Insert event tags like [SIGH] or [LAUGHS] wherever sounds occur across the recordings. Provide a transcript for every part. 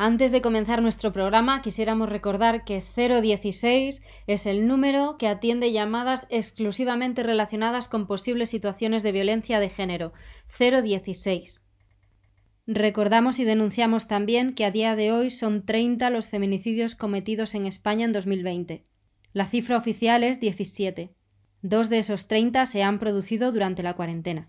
Antes de comenzar nuestro programa, quisiéramos recordar que 016 es el número que atiende llamadas exclusivamente relacionadas con posibles situaciones de violencia de género. 016. Recordamos y denunciamos también que a día de hoy son 30 los feminicidios cometidos en España en 2020. La cifra oficial es 17. Dos de esos 30 se han producido durante la cuarentena.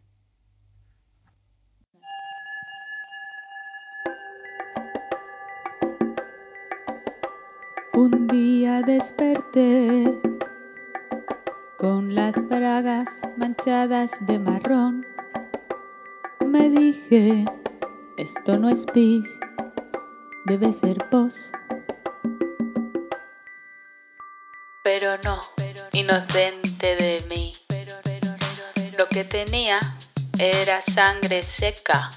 Día desperté con las bragas manchadas de marrón. Me dije, esto no es pis, debe ser pos. Pero no, inocente de mí. Lo que tenía era sangre seca.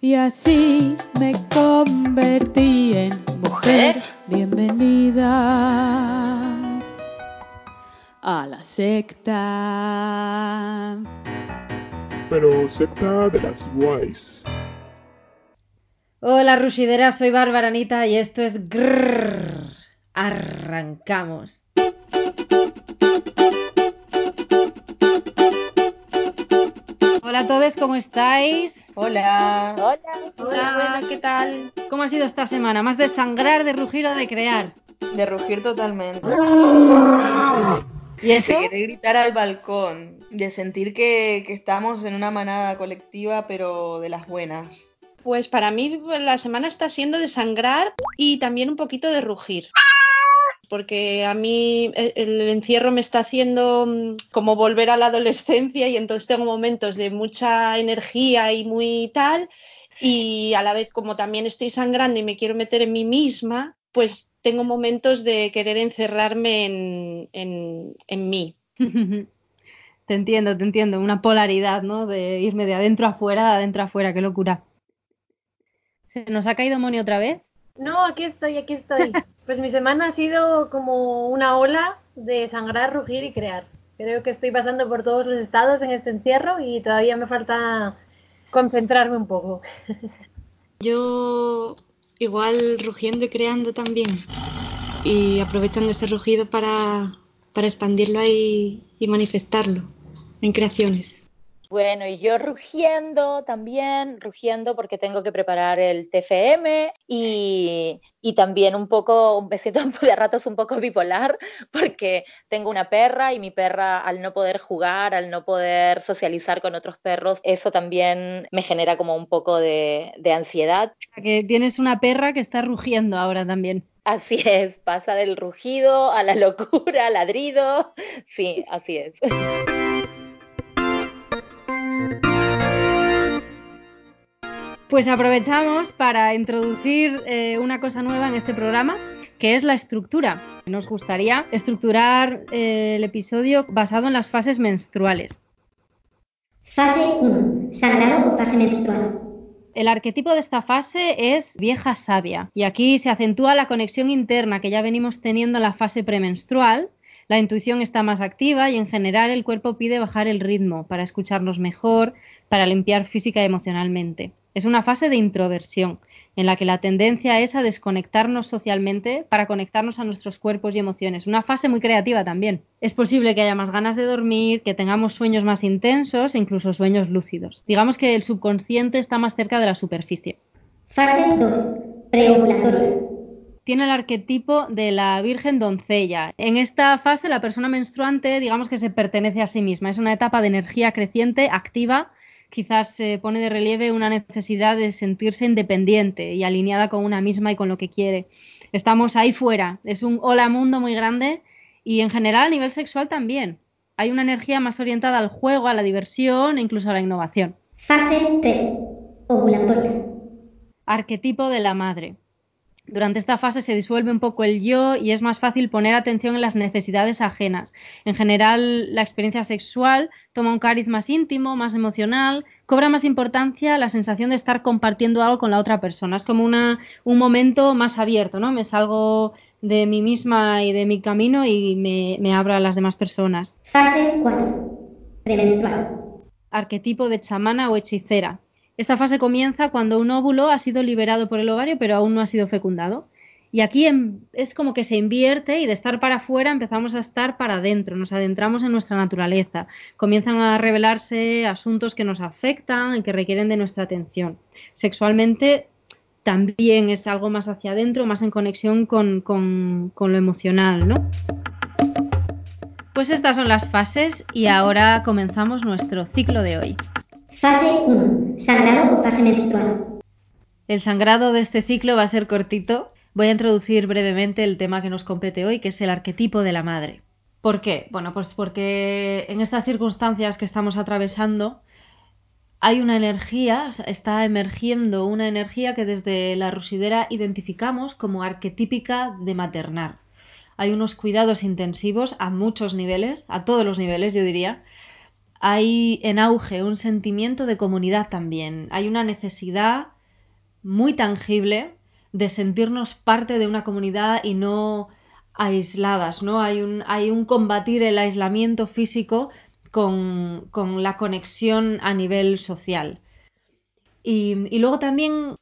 Y así me convertí en mujer. Bienvenida a la secta. Pero secta de las guays. Hola Rusideras, soy Bárbara Anita y esto es Grrrr. Arrancamos. Hola a todos, ¿cómo estáis? Hola. Hola. Hola, ¿qué tal? ¿Cómo ha sido esta semana? ¿Más de sangrar, de rugir o de crear? De rugir totalmente. ¿Y eso? De querer gritar al balcón. De sentir que, que estamos en una manada colectiva, pero de las buenas. Pues para mí la semana está siendo de sangrar y también un poquito de rugir. Porque a mí eh, el encierro me está haciendo mm, como volver a la adolescencia y entonces tengo momentos de mucha energía y muy tal. Y a la vez como también estoy sangrando y me quiero meter en mí misma, pues tengo momentos de querer encerrarme en, en, en mí. [LAUGHS] Te entiendo, te entiendo. Una polaridad, ¿no? De irme de adentro afuera, de adentro afuera, qué locura. ¿Se nos ha caído Moni otra vez? No, aquí estoy, aquí estoy. [LAUGHS] Pues mi semana ha sido como una ola de sangrar, rugir y crear. Creo que estoy pasando por todos los estados en este encierro y todavía me falta concentrarme un poco. [LAUGHS] Yo igual rugiendo y creando también. Y aprovechando ese rugido para, para expandirlo ahí y manifestarlo en creaciones. Bueno, y yo rugiendo también, rugiendo porque tengo que preparar el TFM y, y también un poco, un besito [LAUGHS] de ratos un poco bipolar porque tengo una perra y mi perra al no poder jugar, al no poder socializar con otros perros, eso también me genera como un poco de, de ansiedad. Que tienes una perra que está rugiendo ahora también. Así es, pasa del rugido a la locura, al ladrido, sí, así es. [LAUGHS] Pues aprovechamos para introducir eh, una cosa nueva en este programa, que es la estructura. Nos gustaría estructurar eh, el episodio basado en las fases menstruales. Fase 1. Sangrado o fase menstrual. El arquetipo de esta fase es vieja sabia y aquí se acentúa la conexión interna que ya venimos teniendo en la fase premenstrual. La intuición está más activa y en general el cuerpo pide bajar el ritmo para escucharnos mejor, para limpiar física y emocionalmente. Es una fase de introversión, en la que la tendencia es a desconectarnos socialmente para conectarnos a nuestros cuerpos y emociones. Una fase muy creativa también. Es posible que haya más ganas de dormir, que tengamos sueños más intensos e incluso sueños lúcidos. Digamos que el subconsciente está más cerca de la superficie. Fase 2. Preovulatoria. Tiene el arquetipo de la Virgen doncella. En esta fase la persona menstruante digamos que se pertenece a sí misma. Es una etapa de energía creciente, activa, quizás se pone de relieve una necesidad de sentirse independiente y alineada con una misma y con lo que quiere. Estamos ahí fuera, es un hola mundo muy grande y en general a nivel sexual también. Hay una energía más orientada al juego, a la diversión e incluso a la innovación. Fase 3. Ovulatoria. Arquetipo de la madre. Durante esta fase se disuelve un poco el yo y es más fácil poner atención en las necesidades ajenas. En general, la experiencia sexual toma un cariz más íntimo, más emocional, cobra más importancia la sensación de estar compartiendo algo con la otra persona. Es como una, un momento más abierto, ¿no? Me salgo de mí misma y de mi camino y me, me abro a las demás personas. Fase 4. Premenstrual. Arquetipo de chamana o hechicera. Esta fase comienza cuando un óvulo ha sido liberado por el ovario pero aún no ha sido fecundado. Y aquí em- es como que se invierte y de estar para afuera empezamos a estar para adentro, nos adentramos en nuestra naturaleza. Comienzan a revelarse asuntos que nos afectan y que requieren de nuestra atención. Sexualmente también es algo más hacia adentro, más en conexión con, con- con lo emocional, ¿no? Pues estas son las fases y ahora comenzamos nuestro ciclo de hoy. Fase 1. Sangrado o fase menstrual. El sangrado de este ciclo va a ser cortito. Voy a introducir brevemente el tema que nos compete hoy, que es el arquetipo de la madre. ¿Por qué? Bueno, pues porque en estas circunstancias que estamos atravesando hay una energía, está emergiendo una energía que desde la rusidera identificamos como arquetípica de maternar. Hay unos cuidados intensivos a muchos niveles, a todos los niveles, yo diría. Hay en auge un sentimiento de comunidad también. Hay una necesidad muy tangible de sentirnos parte de una comunidad y no aisladas, ¿no? Hay un, combatir el aislamiento físico con, con la conexión a nivel social. Y, y luego también,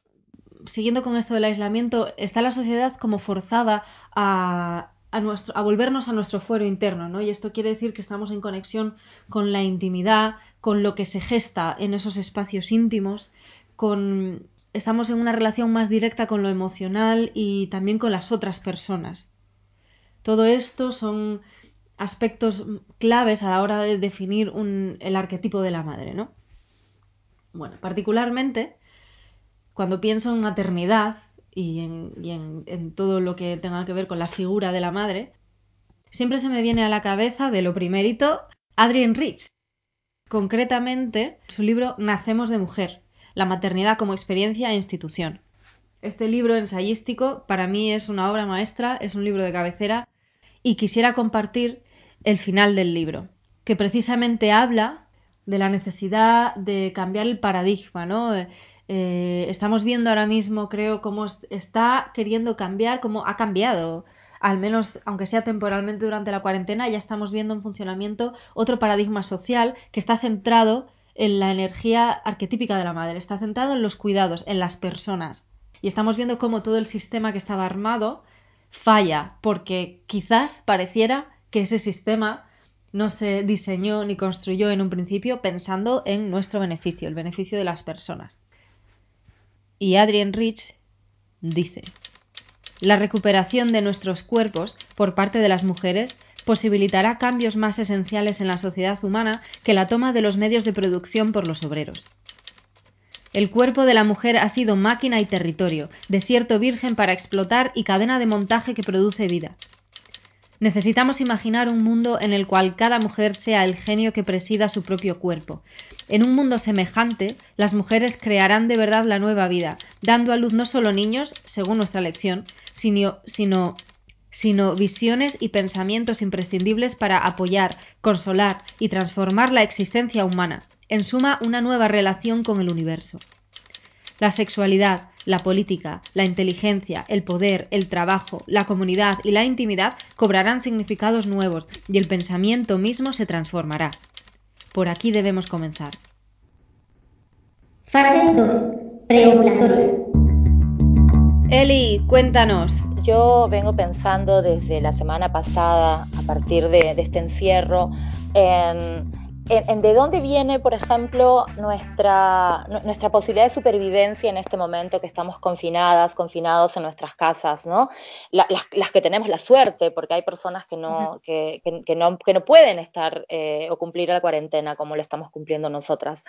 siguiendo con esto del aislamiento, está la sociedad como forzada a, a, volvernos a nuestro fuero interno, ¿no? Y esto quiere decir que estamos en conexión con la intimidad, con lo que se gesta en esos espacios íntimos, con estamos en una relación más directa con lo emocional y también con las otras personas. Todo esto son aspectos claves a la hora de definir un, el arquetipo de la madre, ¿no? Bueno, particularmente cuando pienso en maternidad y, en, todo lo que tenga que ver con la figura de la madre, siempre se me viene a la cabeza de lo primerito Adrienne Rich, concretamente su libro Nacemos de Mujer, la maternidad como experiencia e institución. Este libro ensayístico para mí es una obra maestra, es un libro de cabecera y quisiera compartir el final del libro, que precisamente habla de la necesidad de cambiar el paradigma, ¿no? Eh, estamos viendo ahora mismo, creo, cómo está queriendo cambiar, cómo ha cambiado, al menos aunque sea temporalmente durante la cuarentena, ya estamos viendo en funcionamiento otro paradigma social que está centrado en la energía arquetípica de la madre, está centrado en los cuidados, en las personas. Y estamos viendo cómo todo el sistema que estaba armado falla, porque quizás pareciera que ese sistema no se diseñó ni construyó en un principio pensando en nuestro beneficio, el beneficio de las personas. Y Adrienne Rich dice, la recuperación de nuestros cuerpos por parte de las mujeres posibilitará cambios más esenciales en la sociedad humana que la toma de los medios de producción por los obreros. El cuerpo de la mujer ha sido máquina y territorio, desierto virgen para explotar y cadena de montaje que produce vida. Necesitamos imaginar un mundo en el cual cada mujer sea el genio que presida su propio cuerpo. En un mundo semejante, las mujeres crearán de verdad la nueva vida, dando a luz no solo niños, según nuestra lección, sino, sino sino visiones y pensamientos imprescindibles para apoyar, consolar y transformar la existencia humana, en suma una nueva relación con el universo. La sexualidad, la política, la inteligencia, el poder, el trabajo, la comunidad y la intimidad cobrarán significados nuevos y el pensamiento mismo se transformará. Por aquí debemos comenzar. Fase 2. Preovulatoria. Eli, cuéntanos, yo vengo pensando desde la semana pasada, a partir de, de este encierro, en, en, en, de dónde viene, por ejemplo, nuestra, nuestra posibilidad de supervivencia en este momento que estamos confinadas, confinados en nuestras casas, ¿no? La, las, las, que tenemos la suerte, porque hay personas que no, que, que, que, no, que no pueden estar eh, o cumplir la cuarentena como lo estamos cumpliendo nosotras.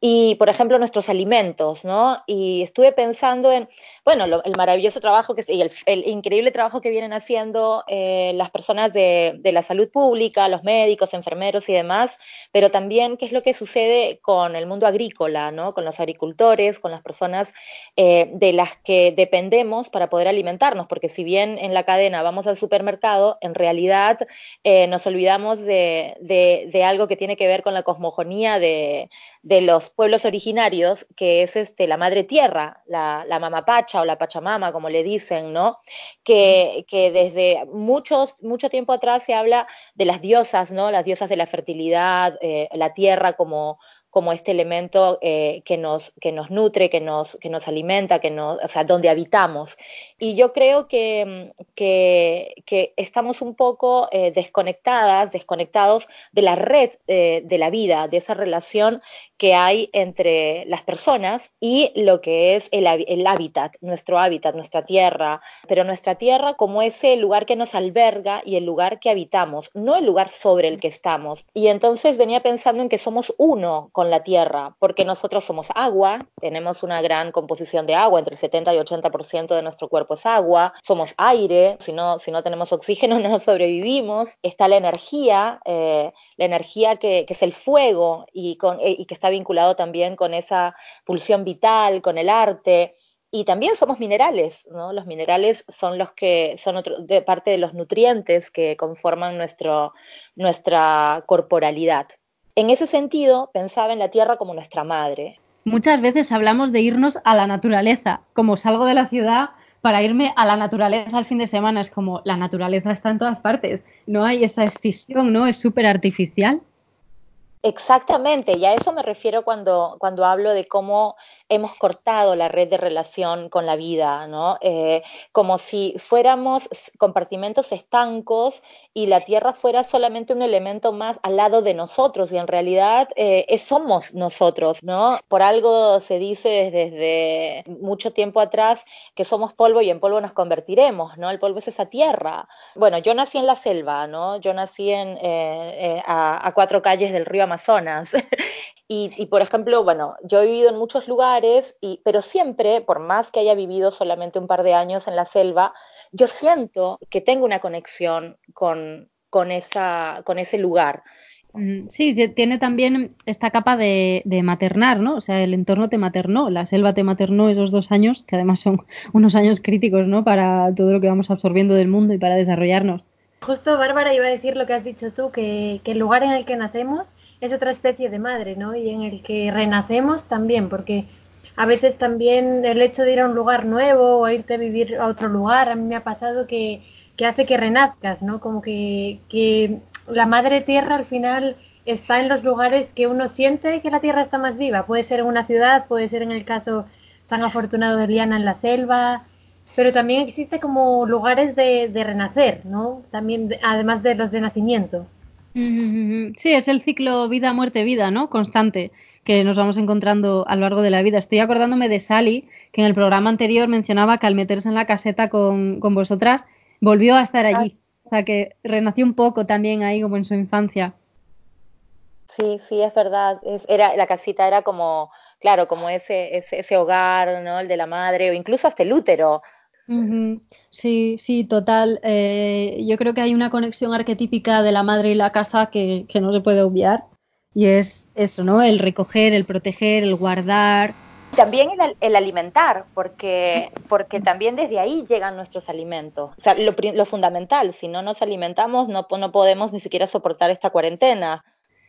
Y, por ejemplo, nuestros alimentos, ¿no? Y estuve pensando en, bueno, lo, el maravilloso trabajo que, y el, el, increíble trabajo que vienen haciendo eh, las personas de, de la salud pública, los médicos, enfermeros y demás, pero también qué es lo que sucede con el mundo agrícola, ¿no? con los agricultores, con las personas eh, de las que dependemos para poder alimentarnos, porque si bien en la cadena vamos al supermercado, en realidad eh, nos olvidamos de, de, de, algo que tiene que ver con la cosmogonía de, de los pueblos originarios, que es este, la madre tierra, la, la mamapacha o la pachamama, como le dicen, ¿no? que, que desde muchos, mucho tiempo atrás se habla de las diosas, ¿no? las diosas de la fertilidad, eh, la tierra como, como este elemento eh, que, nos, que nos nutre, que nos, que nos alimenta, que nos, o sea, donde habitamos. Y yo creo que, que, que estamos un poco eh, desconectadas, desconectados de la red eh, de la vida, de esa relación que hay entre las personas y lo que es el, el, hábitat, nuestro hábitat, nuestra tierra, pero nuestra tierra como ese lugar que nos alberga y el lugar que habitamos, no el lugar sobre el que estamos. Y entonces venía pensando en que somos uno con la tierra, porque nosotros somos agua, tenemos una gran composición de agua, entre el 70 y 80% de nuestro cuerpo es agua, somos aire, si no, si no tenemos oxígeno [LAUGHS] no sobrevivimos, está la energía, eh, la energía que, que, es el fuego y, con, y que está vinculado también con esa pulsión vital, con el arte. Y también somos minerales, ¿no? Los minerales son los que son otro, de parte de los nutrientes que conforman nuestro, nuestra corporalidad. En ese sentido, pensaba en la tierra como nuestra madre. Muchas veces hablamos de irnos a la naturaleza, como salgo de la ciudad para irme a la naturaleza al fin de semana. Es como la naturaleza está en todas partes, no hay esa escisión, ¿no? Es súper artificial. Exactamente, y a eso me refiero cuando, cuando hablo de cómo hemos cortado la red de relación con la vida, ¿no? Eh, como si fuéramos compartimentos estancos y la Tierra fuera solamente un elemento más al lado de nosotros, y en realidad eh, somos nosotros, ¿no? Por algo se dice desde mucho tiempo atrás que somos polvo y en polvo nos convertiremos, ¿no? El polvo es esa tierra. Bueno, yo nací en la selva, ¿no? Yo nací en, eh, a, a cuatro calles del río Amazonas. [LAUGHS] y, y, por ejemplo, bueno, yo he vivido en muchos lugares, y, pero siempre, por más que haya vivido solamente un par de años en la selva, yo siento que tengo una conexión con, con, esa, con ese lugar. Mm, sí, tiene también esta capa de, de, maternar, ¿no? O sea, el entorno te maternó, la selva te maternó esos dos años, que además son [LAUGHS] unos años críticos, ¿no? Para todo lo que vamos absorbiendo del mundo y para desarrollarnos. Justo, Bárbara, iba a decir lo que has dicho tú, que, que el lugar en el que nacemos es otra especie de madre, ¿no? Y en el que renacemos también, porque a veces también el hecho de ir a un lugar nuevo o irte a vivir a otro lugar, a mí me ha pasado que, que hace que renazcas, ¿no? Como que, que la madre tierra al final está en los lugares que uno siente que la tierra está más viva. Puede ser en una ciudad, puede ser en el caso tan afortunado de Liana en la selva, pero también existe como lugares de, de renacer, ¿no? También, de, además de los de nacimiento. Sí, es el ciclo vida, muerte, vida, ¿no? Constante que nos vamos encontrando a lo largo de la vida. Estoy acordándome de Sally, que en el programa anterior mencionaba que al meterse en la caseta con, con vosotras, volvió a estar allí. O sea, que renació un poco también ahí como en su infancia. Sí, sí, es verdad. Es, era, la casita era como, claro, como ese, ese, ese hogar, ¿no? El de la madre, o incluso hasta el útero. Sí, sí, total. Eh, yo creo que hay una conexión arquetípica de la madre y la casa que, que, no se puede obviar. Y es eso, ¿no? El recoger, el proteger, el guardar. También el, el alimentar, porque, sí. porque también desde ahí llegan nuestros alimentos. O sea, lo, lo fundamental, si no nos alimentamos, no, no podemos ni siquiera soportar esta cuarentena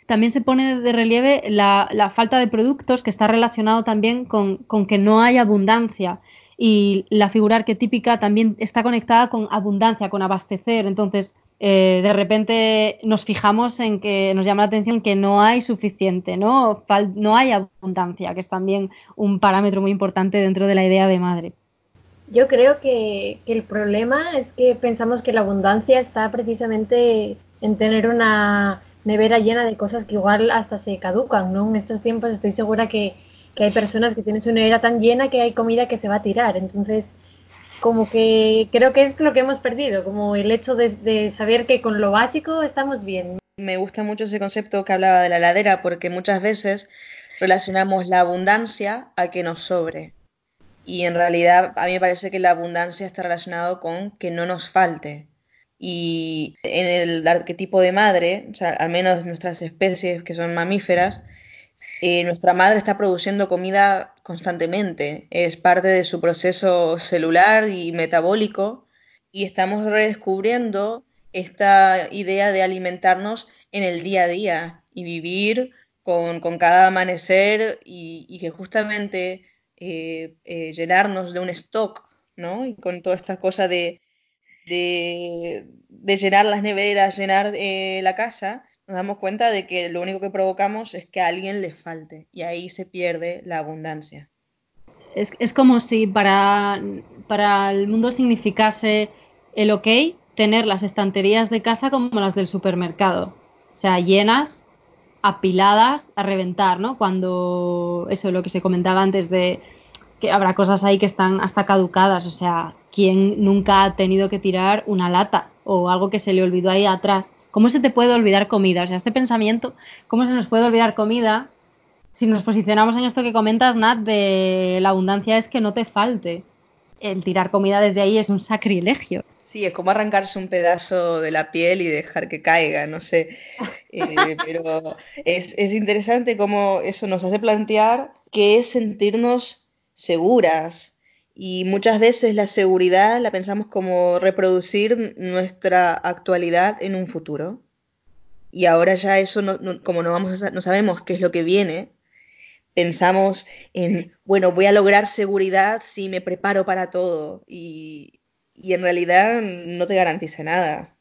también se pone de relieve la, la, falta de productos que está relacionado también con, con, que no hay abundancia y la figura arquetípica también está conectada con abundancia, con abastecer. Entonces, eh, de repente nos fijamos en que nos llama la atención que no hay suficiente, ¿no? No hay abundancia, que es también un parámetro muy importante dentro de la idea de madre. Yo creo que, que el problema es que pensamos que la abundancia está precisamente en tener una nevera llena de cosas que igual hasta se caducan, ¿no? En estos tiempos estoy segura que, que hay personas que tienen su nevera tan llena que hay comida que se va a tirar. Entonces, como que creo que es lo que hemos perdido, como el hecho de, saber que con lo básico estamos bien. Me gusta mucho ese concepto que hablaba de la ladera porque muchas veces relacionamos la abundancia a que nos sobre. Y en realidad a mí me parece que la abundancia está relacionado con que no nos falte. Y en el arquetipo de madre, o sea, al menos nuestras especies que son mamíferas, eh, nuestra madre está produciendo comida constantemente, es parte de su proceso celular y metabólico y estamos redescubriendo esta idea de alimentarnos en el día a día y vivir con, cada amanecer y, que justamente eh, eh, llenarnos de un stock, ¿no? Y con toda esta cosa de, llenar las neveras, llenar la casa, nos damos cuenta de que lo único que provocamos es que a alguien le falte y ahí se pierde la abundancia. Es, es como si para, para el mundo significase el ok tener las estanterías de casa como las del supermercado. O sea, llenas, apiladas, a reventar, ¿no? Cuando eso, lo que se comentaba antes de que habrá cosas ahí que están hasta caducadas. O sea, ¿quién nunca ha tenido que tirar una lata o algo que se le olvidó ahí atrás? ¿Cómo se te puede olvidar comida? O sea, este pensamiento, ¿cómo se nos puede olvidar comida si nos posicionamos en esto que comentas, Nat, de la abundancia es que no te falte? El tirar comida desde ahí es un sacrilegio. Sí, es como arrancarse un pedazo de la piel y dejar que caiga, no sé. Eh, [LAUGHS] pero es, es interesante cómo eso nos hace plantear qué es sentirnos seguras. Y muchas veces la seguridad la pensamos como reproducir nuestra actualidad en un futuro. Y ahora ya eso, no, no- como no, vamos a no sabemos qué es lo que viene, pensamos en, bueno, voy a lograr seguridad si me preparo para todo. Y, y en realidad no te garantiza nada.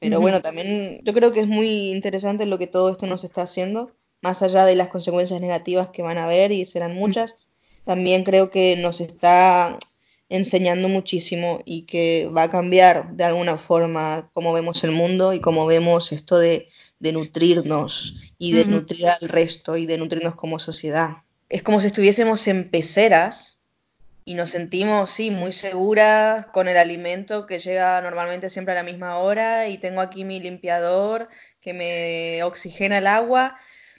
Pero bueno, también yo creo que es muy interesante lo que todo esto nos está haciendo, más allá de las consecuencias negativas que van a haber y serán muchas, también creo que nos está enseñando muchísimo y que va a cambiar de alguna forma cómo vemos el mundo y cómo vemos esto de, de nutrirnos y de nutrir al resto y de nutrirnos como sociedad. Es como si estuviésemos en peceras y nos sentimos, sí, muy seguras con el alimento que llega normalmente siempre a la misma hora y tengo aquí mi limpiador que me oxigena el agua,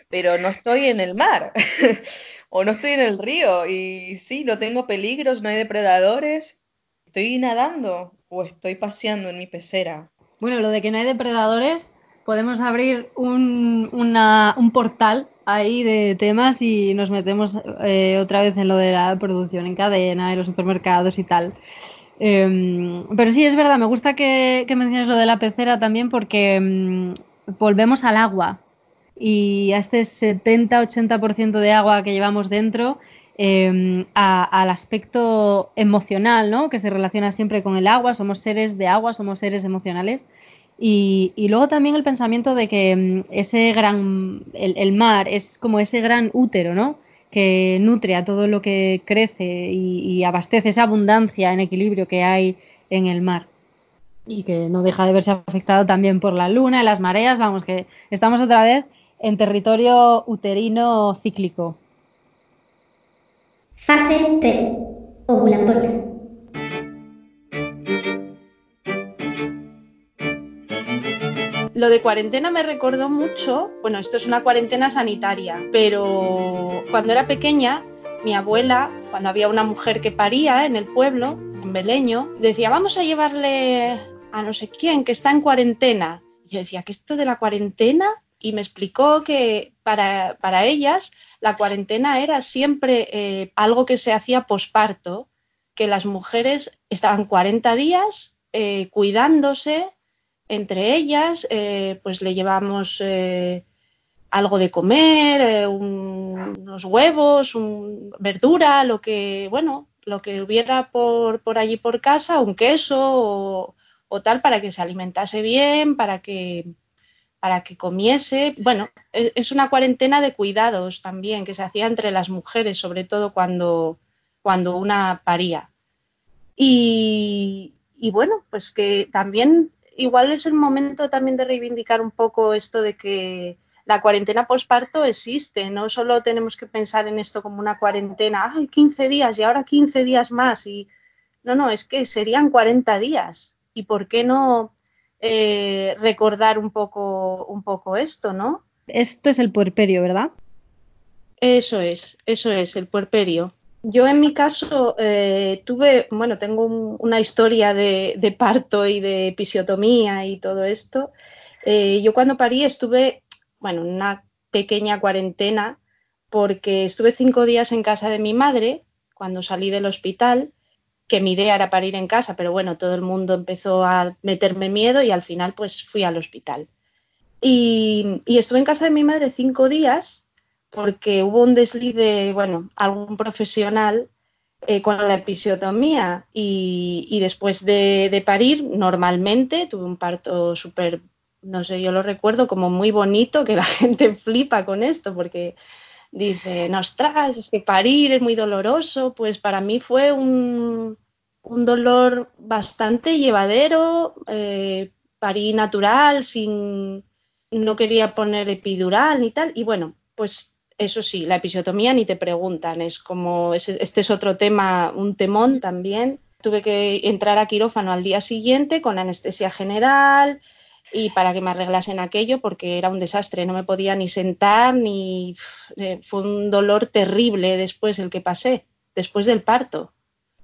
pero no estoy en el mar [LAUGHS] o no estoy en el río y sí, no tengo peligros, no hay depredadores, estoy nadando o estoy paseando en mi pecera. Bueno, lo de que no hay depredadores, podemos abrir un, una- un portal ahí de temas y nos metemos eh, otra vez en lo de la producción en cadena, en los supermercados y tal. Em, pero sí, es verdad, me gusta que, que menciones lo de la pecera también porque em, volvemos al agua y a este 70-80% de agua que llevamos dentro em, al aspecto emocional, ¿no? Que se relaciona siempre con el agua, somos seres de agua, somos seres emocionales. Y, y luego también el pensamiento de que mm, ese gran, el, mar es como ese gran útero, ¿no? Que nutre a todo lo que crece y, y abastece esa abundancia en equilibrio que hay en el mar. Y que no deja de verse afectado también por la luna, las mareas, vamos, que estamos otra vez en territorio uterino cíclico. Fase 3. Ovulatoria. Lo de cuarentena me recordó mucho, bueno, esto es una cuarentena sanitaria, pero cuando era pequeña, mi abuela, cuando había una mujer que paría en el pueblo, en Beleño, decía, vamos a llevarle a no sé quién que está en cuarentena. Y yo decía, ¿qué es esto de la cuarentena? Y me explicó que para, para ellas la cuarentena era siempre eh, algo que se hacía posparto, que las mujeres estaban 40 días eh, cuidándose, entre ellas, eh, pues le llevamos algo de comer, un- unos huevos, un- verdura, lo que, bueno, lo que hubiera por, por allí por casa, un queso o tal, para que se alimentase bien, para que, para que comiese. Bueno, es, es una cuarentena de cuidados también que se hacía entre las mujeres, sobre todo cuando, cuando una paría. Y, y bueno, pues que también igual es el momento también de reivindicar un poco esto de que la cuarentena posparto existe, no solo tenemos que pensar en esto como una cuarentena, ay, 15 días y ahora 15 días más y no, no, es que serían 40 días. ¿Y por qué no eh, recordar un poco, un poco esto, no? Esto es el puerperio, ¿verdad? Eso es, eso es, el puerperio. Yo en mi caso eh, tuve, bueno, tengo un- una historia de, de parto y de episiotomía y todo esto. Eh, yo cuando parí estuve, bueno, en una pequeña cuarentena porque estuve cinco días en casa de mi madre cuando salí del hospital, que mi idea era parir en casa, pero bueno, todo el mundo empezó a meterme miedo y al final pues fui al hospital. Y, estuve en casa de mi madre cinco días porque hubo un desliz de, bueno, algún profesional eh, con la episiotomía y, y después de, de parir, normalmente tuve un parto súper no sé, yo lo recuerdo como muy bonito, que la [LAUGHS] gente flipa con esto, porque dice, ostras, es que parir es muy doloroso, pues para mí fue un, un dolor bastante llevadero, eh, parí natural, sin, no quería poner epidural ni tal, y bueno, pues eso sí, la episiotomía ni te preguntan, es como, este es otro tema, un temón también. Tuve que entrar a quirófano al día siguiente con anestesia general y para que me arreglasen aquello porque era un desastre, no me podía ni sentar ni... Eh, fue un dolor terrible después el que pasé, después del parto.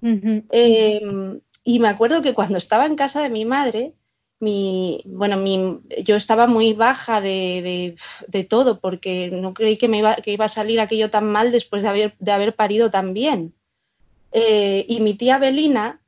Em, y me acuerdo que cuando estaba en casa de mi madre, mi, bueno, mi, yo estaba muy baja de, de, todo porque no creí que, me iba, que iba a salir aquello tan mal después de haber, de haber parido tan bien. Eh, y mi tía Belina,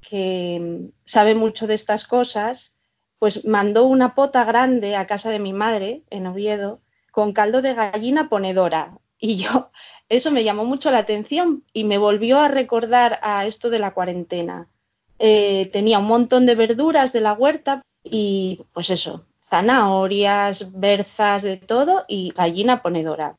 que sabe mucho de estas cosas, pues mandó una pota grande a casa de mi madre en Oviedo con caldo de gallina ponedora. Y yo, [LAUGHS] eso me llamó mucho la atención y me volvió a recordar a esto de la cuarentena. Eh, tenía un montón de verduras de la huerta y pues eso, zanahorias, berzas, de todo y gallina ponedora.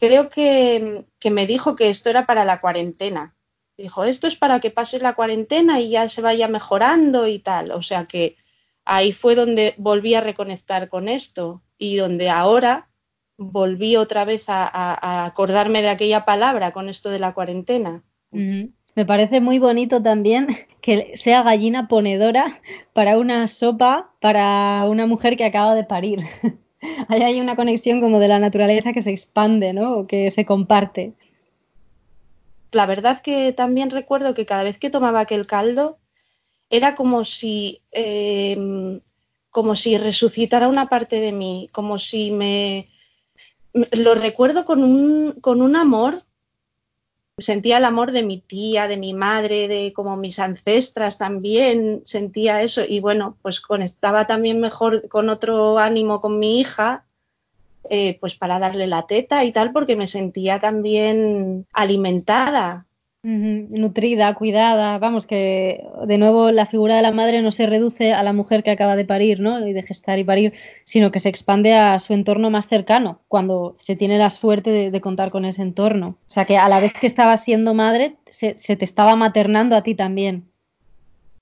Creo que, me dijo que esto era para la cuarentena. Dijo, esto es para que pase la cuarentena y ya se vaya mejorando y tal. O sea que ahí fue donde volví a reconectar con esto y donde ahora volví otra vez a, acordarme de aquella palabra con esto de la cuarentena. Me parece muy bonito también que sea gallina ponedora para una sopa para una mujer que acaba de parir. [LAUGHS] Ahí hay una conexión como de la naturaleza que se expande, ¿no? O que se comparte. La verdad que también recuerdo que cada vez que tomaba aquel caldo era como si em, como si resucitara una parte de mí, como si me lo recuerdo con un, con un amor. Sentía el amor de mi tía, de mi madre, de como mis ancestras también sentía eso. Y bueno, pues conectaba también mejor con otro ánimo con mi hija, eh, pues para darle la teta y tal, porque me sentía también alimentada, nutrida, cuidada, vamos, que de nuevo la figura de la madre no se reduce a la mujer que acaba de parir, ¿no? Y de gestar y parir, sino que se expande a su entorno más cercano, cuando se tiene la suerte de, contar con ese entorno. O sea que a la vez que estabas siendo madre, se, te estaba maternando a ti también.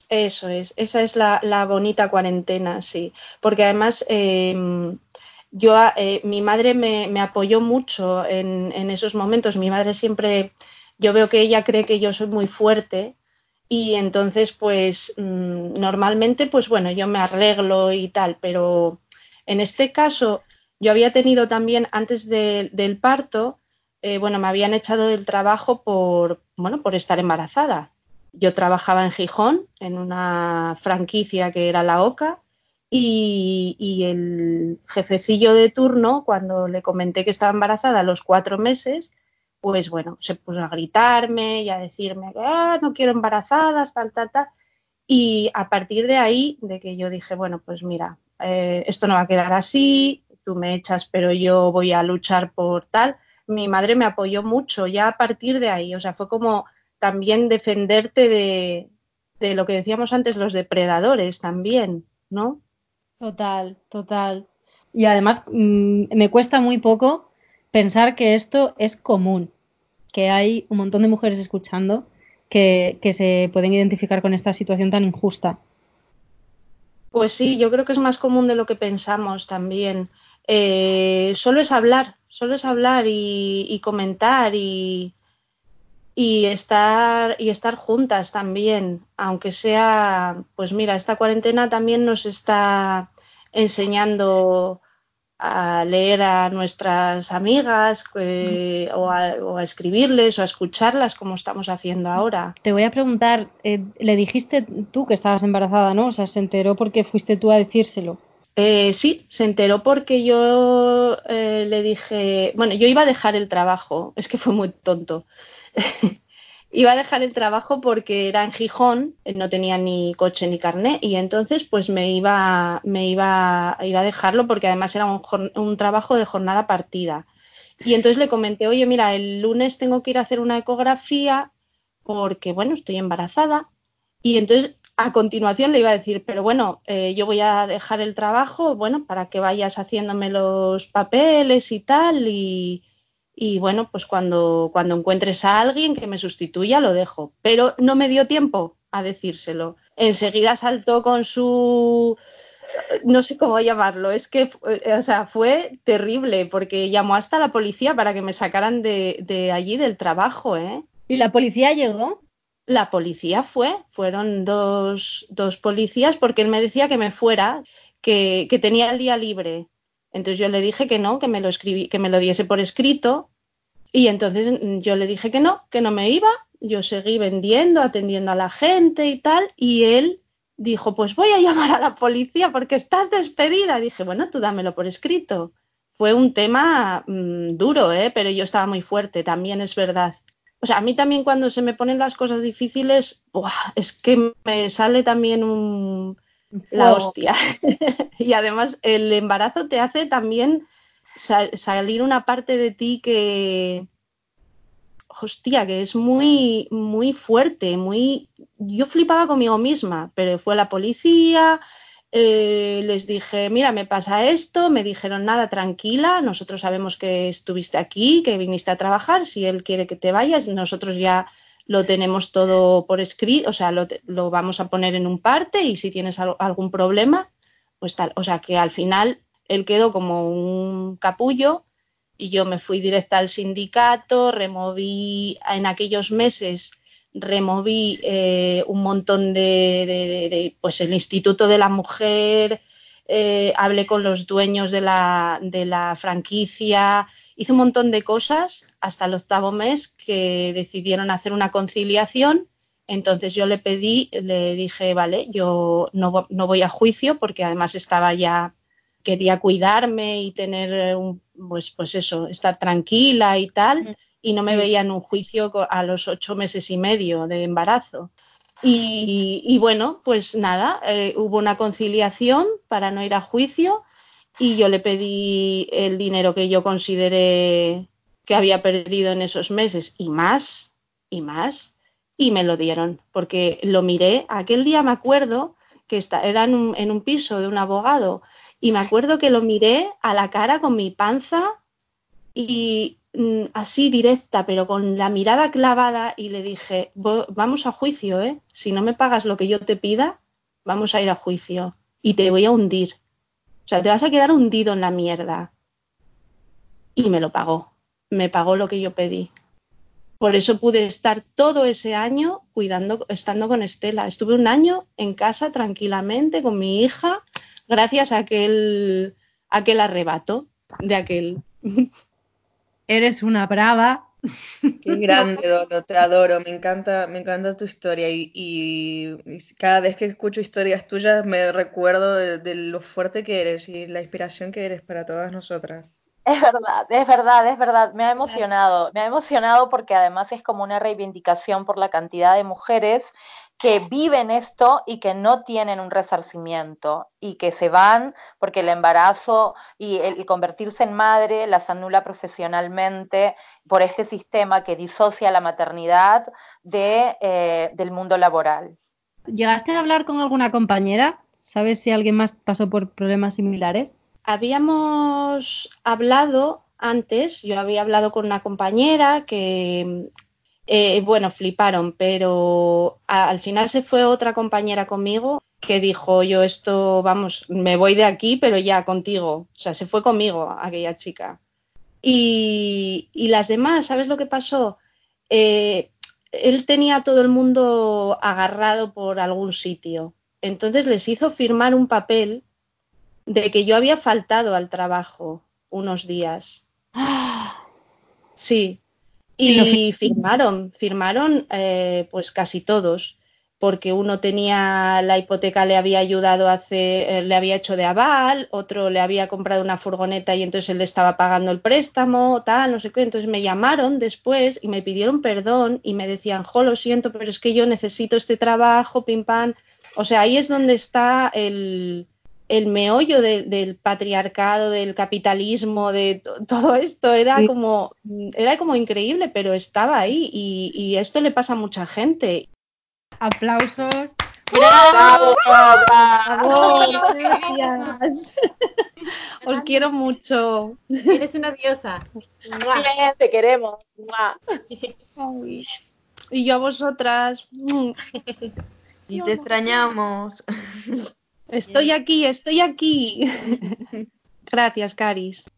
Eso es, esa es la, bonita cuarentena, sí. Porque además em, yo, eh, mi madre me, apoyó mucho en, en esos momentos. Mi madre siempre yo veo que ella cree que yo soy muy fuerte y entonces pues mm, normalmente pues bueno, yo me arreglo y tal, pero en este caso yo había tenido también antes del parto, eh, bueno, me habían echado del trabajo por, bueno, por estar embarazada. Yo trabajaba en Gijón, en una franquicia que era la OCA, y, y, el jefecillo de turno, cuando le comenté que estaba embarazada a los cuatro meses, pues bueno, se puso a gritarme y a decirme ah, no quiero embarazadas, tal, tal, tal. Y a partir de ahí, de que yo dije, bueno, pues mira, eh, esto no va a quedar así, tú me echas, pero yo voy a luchar por tal. Mi madre me apoyó mucho ya a partir de ahí, o sea, fue como también defenderte de, de lo que decíamos antes, los depredadores también, ¿no? Total, total. Y además mm, me cuesta muy poco pensar que esto es común, que hay un montón de mujeres escuchando que, se pueden identificar con esta situación tan injusta. Pues sí, yo creo que es más común de lo que pensamos también. Eh, solo es hablar, solo es hablar y, comentar y, y, estar y estar juntas también, aunque sea, pues mira, esta cuarentena también nos está enseñando a leer a nuestras amigas eh, o, a, escribirles o a escucharlas como estamos haciendo ahora. Te voy a preguntar, eh, ¿le dijiste tú que estabas embarazada, no? O sea, ¿se enteró porque fuiste tú a decírselo? Eh, sí, se enteró porque yo le dije, bueno, yo iba a dejar el trabajo, es que fue muy tonto. [LAUGHS] iba a dejar el trabajo porque era en Gijón, eh, no tenía ni coche ni carné y entonces pues me iba, me iba, iba a dejarlo porque además era un, trabajo de jornada partida. Y entonces le comenté, oye, mira, el lunes tengo que ir a hacer una ecografía porque, bueno, estoy embarazada. Y entonces a continuación le iba a decir, pero bueno, eh, yo voy a dejar el trabajo, bueno, para que vayas haciéndome los papeles y tal, y, y bueno, pues cuando, cuando encuentres a alguien que me sustituya, lo dejo. Pero no me dio tiempo a decírselo. Enseguida saltó con su no sé cómo llamarlo, es que, eh, o sea, fue terrible porque llamó hasta la policía para que me sacaran de, de allí del trabajo, ¿eh? ¿Y la policía llegó? La policía fue, fueron dos, dos policías porque él me decía que me fuera, que, que, tenía el día libre. Entonces yo le dije que no, que me lo escribí, que me lo diese por escrito. Y entonces yo le dije que no, que no me iba. Yo seguí vendiendo, atendiendo a la gente y tal. Y él dijo, pues voy a llamar a la policía porque estás despedida. dije, bueno, tú dámelo por escrito. Fue un tema mmm, duro, ¿eh? pero yo estaba muy fuerte, también es verdad. O sea, a mí también cuando se me ponen las cosas difíciles, ¡buah! es que me sale también un... la hostia. [LAUGHS] y además el embarazo te hace también sal salir una parte de ti que, hostia, que es muy, muy fuerte, muy... Yo flipaba conmigo misma, pero fue la policía, eh, les dije, mira, me pasa esto, me dijeron, nada, tranquila, nosotros sabemos que estuviste aquí, que viniste a trabajar, si él quiere que te vayas, nosotros ya lo tenemos todo por escrito, o sea, lo, lo, vamos a poner en un parte y si tienes al algún problema, pues tal, o sea, que al final él quedó como un capullo y yo me fui directa al sindicato, removí en aquellos meses removí eh, un montón de, de, pues el Instituto de la Mujer, eh, hablé con los dueños de la, de la, franquicia, hice un montón de cosas hasta el octavo mes que decidieron hacer una conciliación. Entonces yo le pedí, le dije, vale, yo no, no voy a juicio porque además estaba ya, quería cuidarme y tener, un, pues, pues eso, estar tranquila y tal y no me sí. veía en un juicio a los ocho meses y medio de embarazo. Y, bueno, pues nada, eh, hubo una conciliación para no ir a juicio y yo le pedí el dinero que yo consideré que había perdido en esos meses y más, y más, y me lo dieron, porque lo miré, aquel día me acuerdo que está, era en un, en un piso de un abogado y me acuerdo que lo miré a la cara con mi panza y, mm, así directa, pero con la mirada clavada y le dije, vamos a juicio, ¿eh? Si no me pagas lo que yo te pida, vamos a ir a juicio y te voy a hundir. O sea, te vas a quedar hundido en la mierda. Y me lo pagó. Me pagó lo que yo pedí. Por eso pude estar todo ese año cuidando, estando con Estela. Estuve un año en casa tranquilamente con mi hija, gracias a aquel, a aquel arrebato de aquel. Eres una brava. [LAUGHS] Qué grande, Dolo, te adoro, me encanta, me encanta tu historia y, y, y cada vez que escucho historias tuyas me recuerdo de, de, lo fuerte que eres y la inspiración que eres para todas nosotras. Es verdad, es verdad, es verdad, me ha emocionado, me ha emocionado porque además es como una reivindicación por la cantidad de mujeres que viven esto y que no tienen un resarcimiento y que se van porque el embarazo y el convertirse en madre las anula profesionalmente por este sistema que disocia la maternidad de, eh, del mundo laboral. ¿Llegaste a hablar con alguna compañera? ¿Sabes si alguien más pasó por problemas similares? Habíamos hablado antes, yo había hablado con una compañera que eh, bueno, fliparon, pero a, al final se fue otra compañera conmigo que dijo, yo esto, vamos, me voy de aquí, pero ya contigo. O sea, se fue conmigo aquella chica. Y, y las demás, ¿sabes lo que pasó? Eh, él tenía a todo el mundo agarrado por algún sitio. Entonces les hizo firmar un papel de que yo había faltado al trabajo unos días. [GASPS] Sí, y firmaron, firmaron eh, pues casi todos, porque uno tenía la hipoteca, le había ayudado a hacer, eh, le había hecho de aval, otro le había comprado una furgoneta y entonces él le estaba pagando el préstamo, tal, no sé qué. Entonces me llamaron después y me pidieron perdón y me decían, jo, lo siento, pero es que yo necesito este trabajo, pim pam. O sea, ahí es donde está el, el meollo de, del patriarcado, del capitalismo, de to, todo esto era como, era como increíble, pero estaba ahí y, y, esto le pasa a mucha gente. Aplausos ¡Bravo! ¡Bravo! [LAUGHS] Gracias. Os quiero mucho. Eres una diosa. Te queremos. Y yo a vosotras. [LAUGHS] Y te extrañamos. [LAUGHS] Estoy aquí, estoy aquí. [LAUGHS] Gracias, Caris.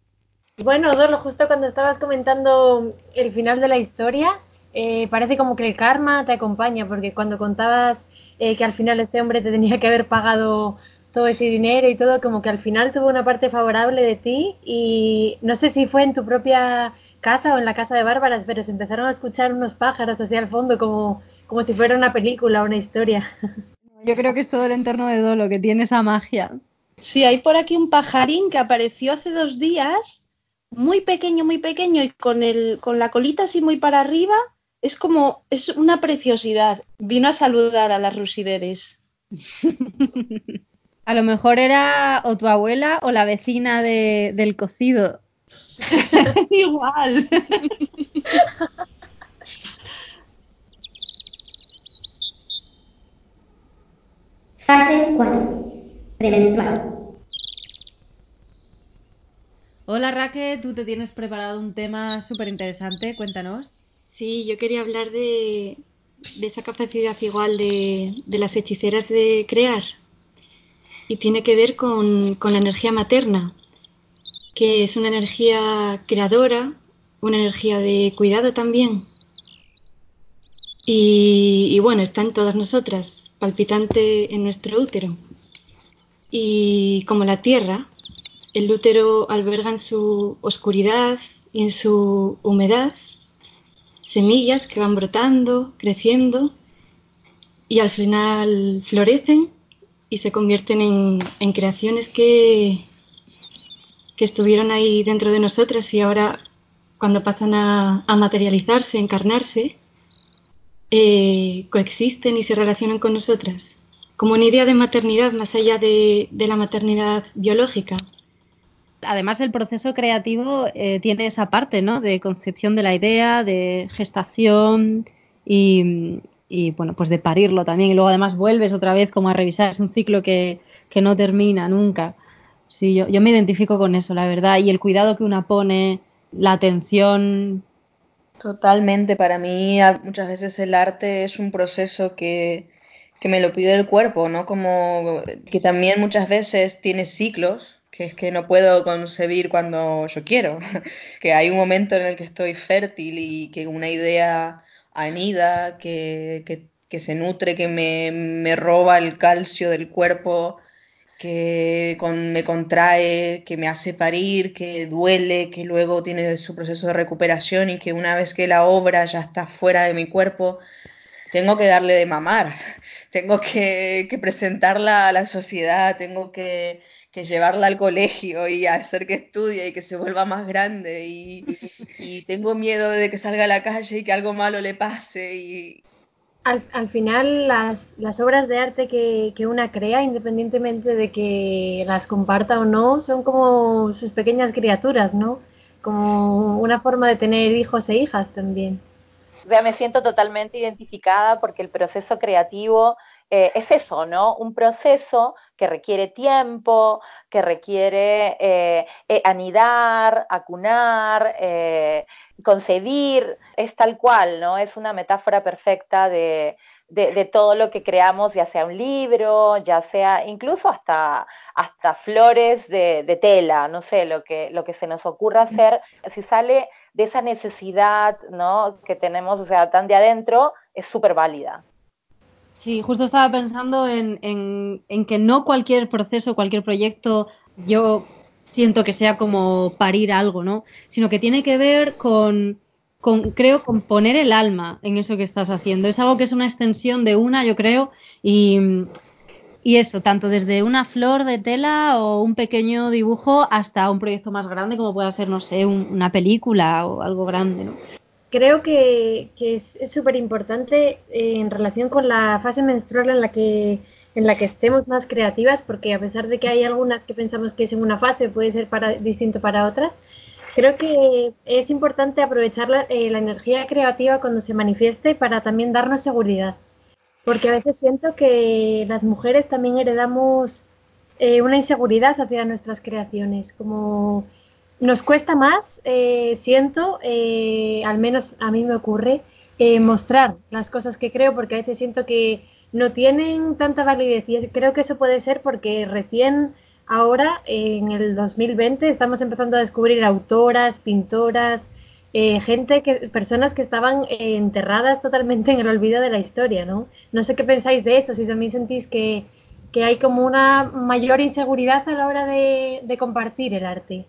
Bueno, Dolo, justo cuando estabas comentando el final de la historia, eh, parece como que el karma te acompaña, porque cuando contabas eh, que al final este hombre te tenía que haber pagado todo ese dinero y todo, como que al final tuvo una parte favorable de ti y no sé si fue en tu propia casa o en la casa de Bárbaras, pero se empezaron a escuchar unos pájaros hacia el fondo como, como si fuera una película o una historia. [LAUGHS] Yo creo que es todo el entorno de Dolo que tiene esa magia. Sí, hay por aquí un pajarín que apareció hace dos días, muy pequeño, muy pequeño, y con, el, con la colita así muy para arriba. Es como, es una preciosidad. Vino a saludar a las rusideres. [LAUGHS] A lo mejor era o tu abuela o la vecina de- del cocido. [LAUGHS] Igual. [LAUGHS] Fase 4. Premenstrual. Hola Raque, tú te tienes preparado un tema súper interesante, cuéntanos. Sí, yo quería hablar de, de esa capacidad igual de, de las hechiceras de crear. Y tiene que ver con, con la energía materna, que es una energía creadora, una energía de cuidado también. Y, y bueno, está en todas nosotras, palpitante en nuestro útero. Y como la tierra, el útero alberga en su oscuridad y en su humedad semillas que van brotando, creciendo y al final florecen y se convierten en, creaciones que, que estuvieron ahí dentro de nosotras y ahora cuando pasan a, a materializarse, encarnarse, eh, coexisten y se relacionan con nosotras como una idea de maternidad más allá de, la maternidad biológica. Además, el proceso creativo eh, tiene esa parte, ¿no? De concepción de la idea, de gestación y, bueno, pues de parirlo también. Y luego además vuelves otra vez como a revisar. Es un ciclo que, que no termina nunca. Sí, yo, yo me identifico con eso, la verdad. Y el cuidado que una pone, la atención. Totalmente, para mí muchas veces el arte es un proceso que, que me lo pide el cuerpo, ¿no? Como que también muchas veces tiene ciclos, que es que no puedo concebir cuando yo quiero, [LAUGHS] que hay un momento en el que estoy fértil y que una idea anida, que, que, que se nutre, que me, me roba el calcio del cuerpo, que me contrae, que me hace parir, que duele, que luego tiene su proceso de recuperación y que una vez que la obra ya está fuera de mi cuerpo, tengo que darle de mamar, [LAUGHS] tengo que, presentarla a la sociedad, tengo que, que llevarla al colegio y hacer que estudie y que se vuelva más grande y, y tengo miedo de que salga a la calle y que algo malo le pase y Al, al final, las, las obras de arte que, una crea, independientemente de que las comparta o no, son como sus pequeñas criaturas, ¿no? Como una forma de tener hijos e hijas también. O me siento totalmente identificada porque el proceso creativo eh, es eso, ¿no? Un proceso que requiere tiempo, que requiere eh, eh, anidar, acunar, concebir, es tal cual, ¿no? Es una metáfora perfecta de, todo lo que creamos, ya sea un libro, ya sea incluso hasta, hasta flores de, de tela, no sé, lo que, lo que se nos ocurra hacer, si sale de esa necesidad ¿no? que tenemos, o sea, tan de adentro, es súper válida. Sí, justo estaba pensando en, en, en que no cualquier proceso, cualquier proyecto, yo siento que sea como parir algo, ¿no? Sino que tiene que ver con, con, creo, con poner el alma en eso que estás haciendo. Es algo que es una extensión de una, yo creo, y, y eso, tanto desde una flor de tela o un pequeño dibujo hasta un proyecto más grande como pueda ser, no sé, un- una película o algo grande, ¿no? Creo que, es súper importante en relación con la fase menstrual en la que en estemos más creativas, porque a pesar de que hay algunas que pensamos que es en una fase, puede ser distinto para otras, creo que es importante aprovechar la, eh, la energía creativa cuando se manifieste para también darnos seguridad. porque a veces siento que las mujeres también heredamos eh, una inseguridad hacia nuestras creaciones, como nos cuesta más, eh, siento, eh, al menos a mí me ocurre, mostrar las cosas que creo, porque a veces siento que no tienen tanta validez y creo que eso puede ser porque recién ahora, en el 2020, estamos empezando a descubrir autoras, pintoras, eh, gente que, personas que estaban eh, enterradas totalmente en el olvido de la historia, ¿no? No sé qué pensáis de eso, si también sentís que, que hay como una mayor inseguridad a la hora de, de compartir el arte.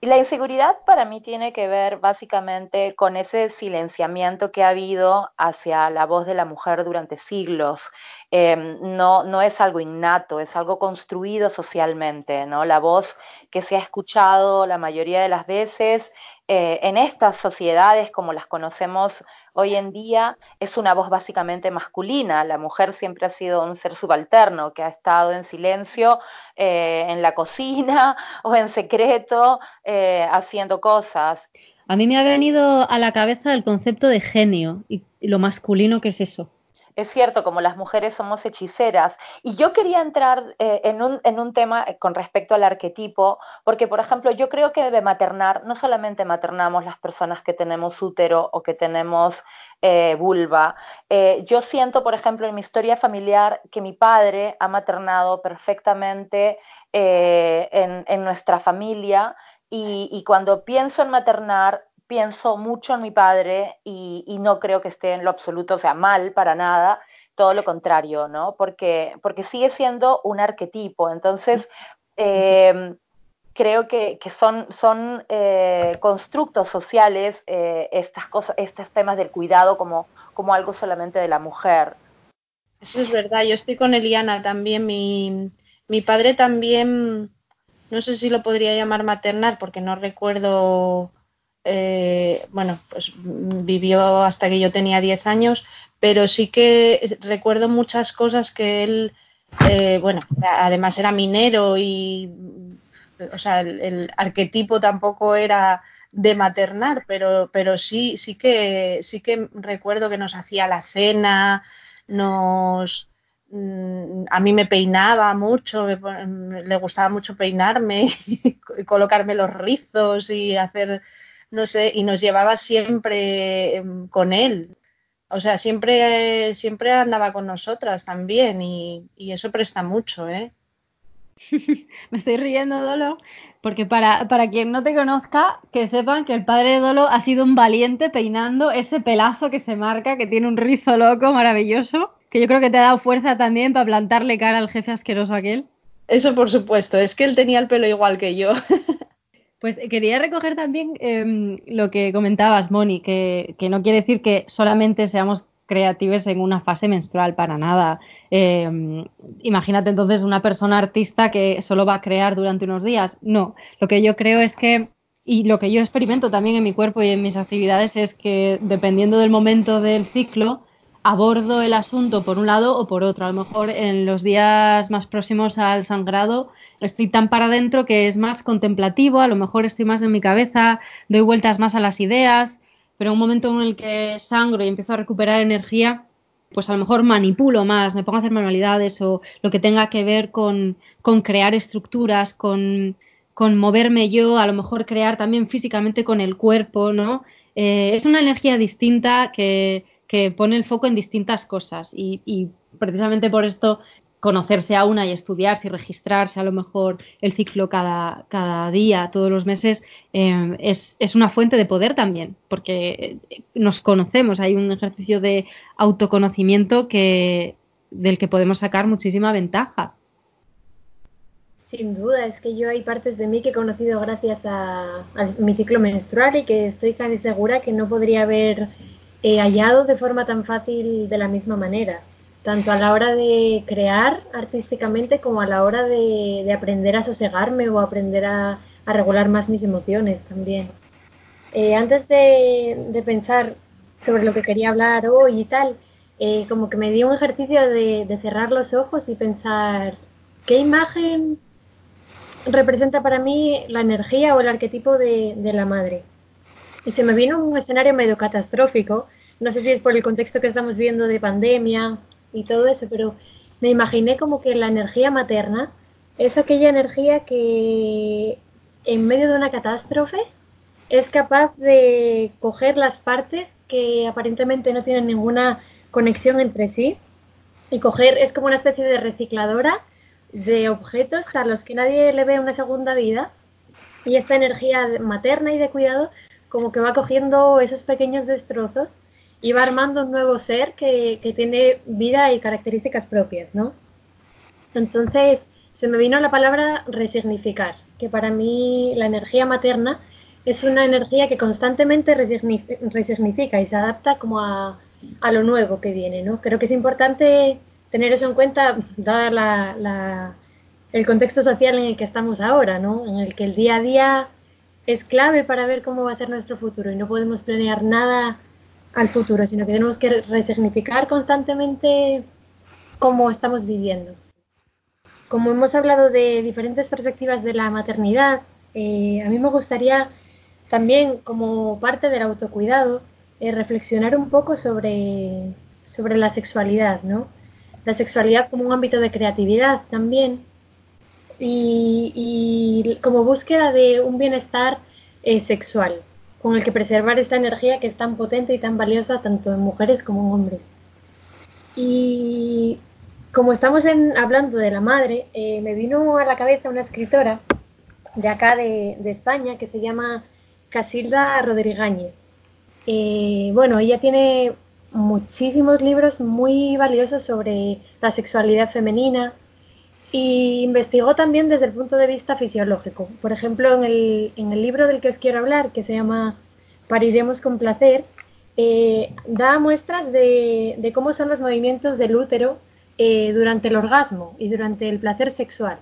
La inseguridad para mí tiene que ver básicamente con ese silenciamiento que ha habido hacia la voz de la mujer durante siglos. Em, no, no es algo innato, es algo construido socialmente, ¿no? La voz que se ha escuchado la mayoría de las veces eh, en estas sociedades como las conocemos hoy en día es una voz básicamente masculina. La mujer siempre ha sido un ser subalterno que ha estado en silencio eh, en la cocina [LAUGHS] o en secreto eh, haciendo cosas. A mí me ha venido a la cabeza el concepto de genio y lo masculino que es eso es cierto, como las mujeres somos hechiceras. Y yo quería entrar eh, en, un, tema con respecto al arquetipo, porque, por ejemplo, yo creo que de maternar, no solamente maternamos las personas que tenemos útero o que tenemos eh, vulva. Eh, yo siento, por ejemplo, en mi historia familiar que mi padre ha maternado perfectamente en, nuestra familia. Y cuando pienso en maternar, pienso mucho en mi padre y, no creo que esté en lo absoluto, o sea, mal para nada, todo lo contrario, ¿no? Porque, porque sigue siendo un arquetipo. Entonces, em, creo que, son, son eh, constructos sociales eh, estas cosas, estos temas del cuidado como, como algo solamente de la mujer. Eso es verdad, yo estoy con Eliana también, mi, mi padre también, no sé si lo podría llamar maternar porque no recuerdo eh, bueno, pues vivió hasta que yo tenía 10 años, pero sí que recuerdo muchas cosas que él, eh, bueno, además era minero y, o sea, el, arquetipo tampoco era de maternar, pero, pero sí, sí que, sí que recuerdo que nos hacía la cena, nos, mm, a mí me peinaba mucho, le gustaba mucho peinarme [LAUGHS] y colocarme los rizos y hacer no sé, y nos llevaba siempre em, con él. O sea, siempre, siempre andaba con nosotras también y, eso presta mucho, ¿eh? [LAUGHS] Me estoy riendo, Dolo, porque para, para quien no te conozca, que sepan que el padre de Dolo ha sido un valiente peinando ese pelazo que se marca, que tiene un rizo loco maravilloso, que yo creo que te ha dado fuerza también para plantarle cara al jefe asqueroso aquel. Eso por supuesto, es que él tenía el pelo igual que yo. [LAUGHS] Pues quería recoger también em, lo que comentabas, Moni, que, no quiere decir que solamente seamos creativos en una fase menstrual, para nada. Em, imagínate entonces una persona artista que solo va a crear durante unos días. No, lo que yo creo es que, y lo que yo experimento también en mi cuerpo y en mis actividades es que dependiendo del momento del ciclo, abordo el asunto por un lado o por otro. A lo mejor en los días más próximos al sangrado estoy tan para adentro que es más contemplativo, a lo mejor estoy más en mi cabeza, doy vueltas más a las ideas, pero un momento en el que sangro y empiezo a recuperar energía, pues a lo mejor manipulo más, me pongo a hacer manualidades o lo que tenga que ver con, con crear estructuras, con, con, moverme yo, a lo mejor crear también físicamente con el cuerpo, ¿no? Eh, es una energía distinta que, que pone el foco en distintas cosas y, precisamente por esto conocerse a una y estudiarse y registrarse a lo mejor el ciclo cada, cada día, todos los meses, eh, es, es, una fuente de poder también, porque nos conocemos, hay un ejercicio de autoconocimiento que, del que podemos sacar muchísima ventaja. Sin duda, es que yo hay partes de mí que he conocido gracias a, a mi ciclo menstrual y que estoy casi segura que no podría haber he hallado de forma tan fácil de la misma manera, tanto a la hora de crear artísticamente como a la hora de, aprender a sosegarme o aprender a, regular más mis emociones también. Eh, antes de, pensar sobre lo que quería hablar hoy y tal, eh, como que me dio un ejercicio de, cerrar los ojos y pensar qué imagen representa para mí la energía o el arquetipo de la madre. Y se me vino un escenario medio catastrófico, no sé si es por el contexto que estamos viendo de pandemia y todo eso, pero me imaginé como que la energía materna es aquella energía que en medio de una catástrofe es capaz de coger las partes que aparentemente no tienen ninguna conexión entre sí y coger, es como una especie de recicladora de objetos a los que nadie le ve una segunda vida. Y esta energía materna y de cuidado como que va cogiendo esos pequeños destrozos y va armando un nuevo ser que, que tiene vida y características propias, ¿no? Entonces se me vino la palabra resignificar, que para mí la energía materna es una energía que constantemente resignifica y se adapta como a, a lo nuevo que viene, ¿no? Creo que es importante tener eso en cuenta, dada la, el contexto social en el que estamos ahora, ¿no? En el que el día a día es clave para ver cómo va a ser nuestro futuro y no podemos planear nada al futuro, sino que tenemos que resignificar constantemente cómo estamos viviendo. Como hemos hablado de diferentes perspectivas de la maternidad, eh, a mí me gustaría también, como parte del autocuidado, eh, reflexionar un poco sobre, sobre la sexualidad, ¿no? La sexualidad como un ámbito de creatividad también y, como búsqueda de un bienestar eh, sexual, con el que preservar esta energía que es tan potente y tan valiosa tanto en mujeres como en hombres. Y como estamos hablando de la madre, eh, me vino a la cabeza una escritora de acá de, España que se llama Casilda Rodríguez. Eh, bueno, ella tiene muchísimos libros muy valiosos sobre la sexualidad femenina y investigó también desde el punto de vista fisiológico. Por ejemplo, en el, libro del que os quiero hablar, que se llama Pariremos con placer, eh, da muestras de, de, cómo son los movimientos del útero eh, durante el orgasmo y durante el placer sexual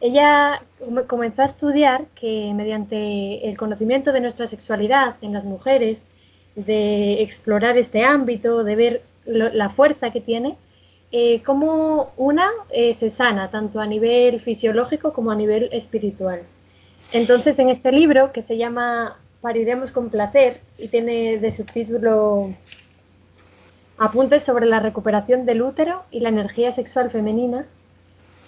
ella comenzó a estudiar que mediante el conocimiento de nuestra sexualidad en las mujeres, de explorar este ámbito, de ver la fuerza que tiene, eh, como una eh, se sana tanto a nivel fisiológico como a nivel espiritual. Entonces, en este libro que se llama Pariremos con placer y tiene de subtítulo Apuntes sobre la recuperación del útero y la energía sexual femenina,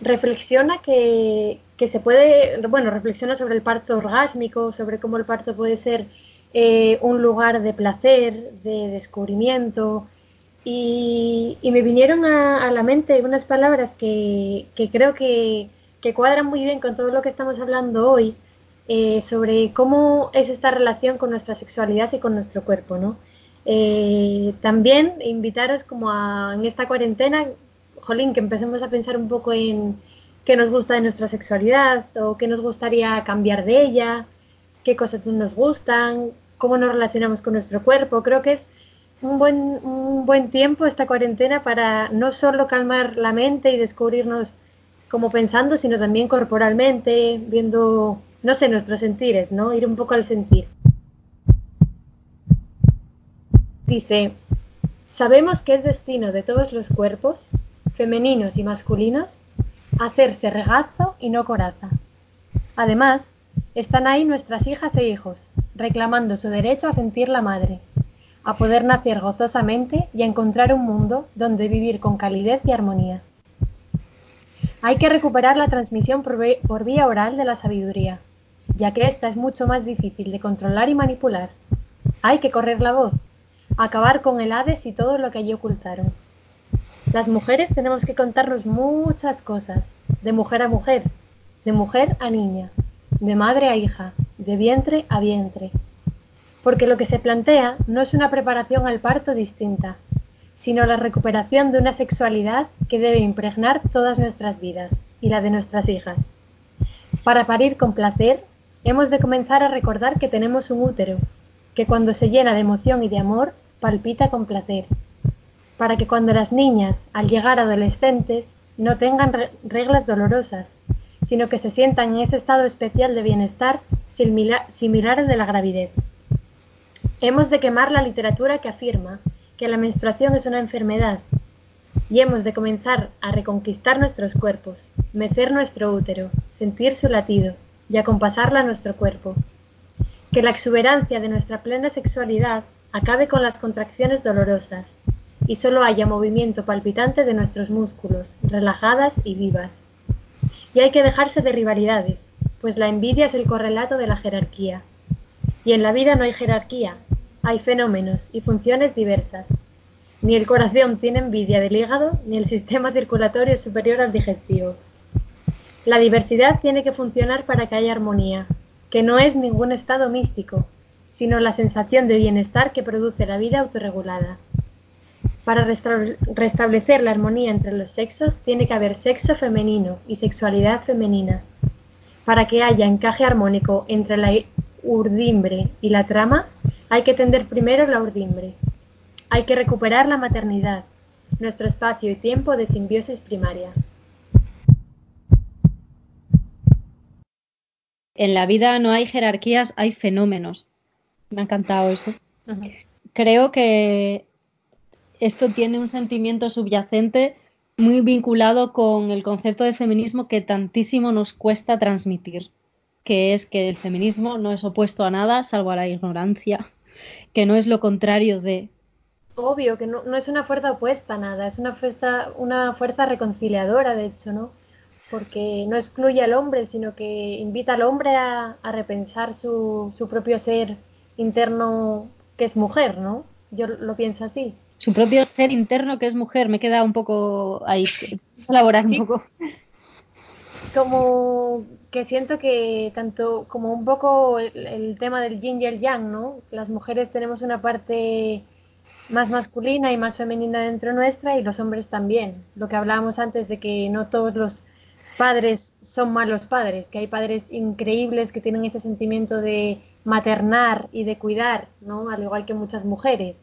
reflexiona que, se puede, bueno, reflexiona sobre el parto orgásmico, sobre cómo el parto puede ser eh, un lugar de placer, de descubrimiento. Y, me vinieron a, la mente unas palabras que, creo que, cuadran muy bien con todo lo que estamos hablando hoy eh, sobre cómo es esta relación con nuestra sexualidad y con nuestro cuerpo, ¿no? Eh, también invitaros como en esta cuarentena jolín, que empecemos a pensar un poco en qué nos gusta de nuestra sexualidad o qué nos gustaría cambiar de ella, qué cosas nos gustan, cómo nos relacionamos con nuestro cuerpo. Creo que es un buen, un buen tiempo esta cuarentena para no solo calmar la mente y descubrirnos como pensando, sino también corporalmente, viendo, no sé, nuestros sentires, ¿no? Ir un poco al sentir. Dice, sabemos que es destino de todos los cuerpos femeninos y masculinos, hacerse regazo y no coraza. Además, están ahí nuestras hijas e hijos, reclamando su derecho a sentir la madre, a poder nacer gozosamente y a encontrar un mundo donde vivir con calidez y armonía. Hay que recuperar la transmisión por, vía oral de la sabiduría, ya que esta es mucho más difícil de controlar y manipular. Hay que correr la voz, acabar con el Hades y todo lo que allí ocultaron. Las mujeres tenemos que contarnos muchas cosas, de mujer a mujer, de mujer a niña, de madre a hija, de vientre a vientre. Porque lo que se plantea no es una preparación al parto distinta, sino la recuperación de una sexualidad que debe impregnar todas nuestras vidas y la de nuestras hijas. Para parir con placer, hemos de comenzar a recordar que tenemos un útero, que cuando se llena de emoción y de amor, palpita con placer para que cuando las niñas, al llegar adolescentes, no tengan reglas dolorosas, sino que se sientan en ese estado especial de bienestar similar al de la gravidez. Hemos de quemar la literatura que afirma que la menstruación es una enfermedad y hemos de comenzar a reconquistar nuestros cuerpos, mecer nuestro útero, sentir su latido y acompasarla a nuestro cuerpo. Que la exuberancia de nuestra plena sexualidad acabe con las contracciones dolorosas y solo haya movimiento palpitante de nuestros músculos, relajadas y vivas. Y hay que dejarse de rivalidades, pues la envidia es el correlato de la jerarquía. Y en la vida no hay jerarquía, hay fenómenos y funciones diversas. Ni el corazón tiene envidia del hígado, ni el sistema circulatorio es superior al digestivo. La diversidad tiene que funcionar para que haya armonía, que no es ningún estado místico, sino la sensación de bienestar que produce la vida autorregulada. Para restablecer la armonía entre los sexos tiene que haber sexo femenino y sexualidad femenina. Para que haya encaje armónico entre la urdimbre y la trama, hay que tender primero la urdimbre. Hay que recuperar la maternidad, nuestro espacio y tiempo de simbiosis primaria. En la vida no hay jerarquías, hay fenómenos. Me ha encantado eso. Creo que esto tiene un sentimiento subyacente muy vinculado con el concepto de feminismo que tantísimo nos cuesta transmitir, que es que el feminismo no es opuesto a nada salvo a la ignorancia, que no es lo contrario de... Obvio, que no, es una fuerza opuesta a nada, es una fuerza, una fuerza reconciliadora, de hecho, ¿no? Porque no excluye al hombre, sino que invita al hombre a, repensar su, su propio ser interno que es mujer, ¿no? Yo lo pienso así. Su propio ser interno que es mujer, me queda un poco ahí, [LAUGHS] elaborar un poco. Como que siento que tanto como un poco el, tema del yin y el yang, ¿no? Las mujeres tenemos una parte más masculina y más femenina dentro nuestra y los hombres también. Lo que hablábamos antes de que no todos los padres son malos padres, que hay padres increíbles que tienen ese sentimiento de maternar y de cuidar, ¿no? Al igual que muchas mujeres.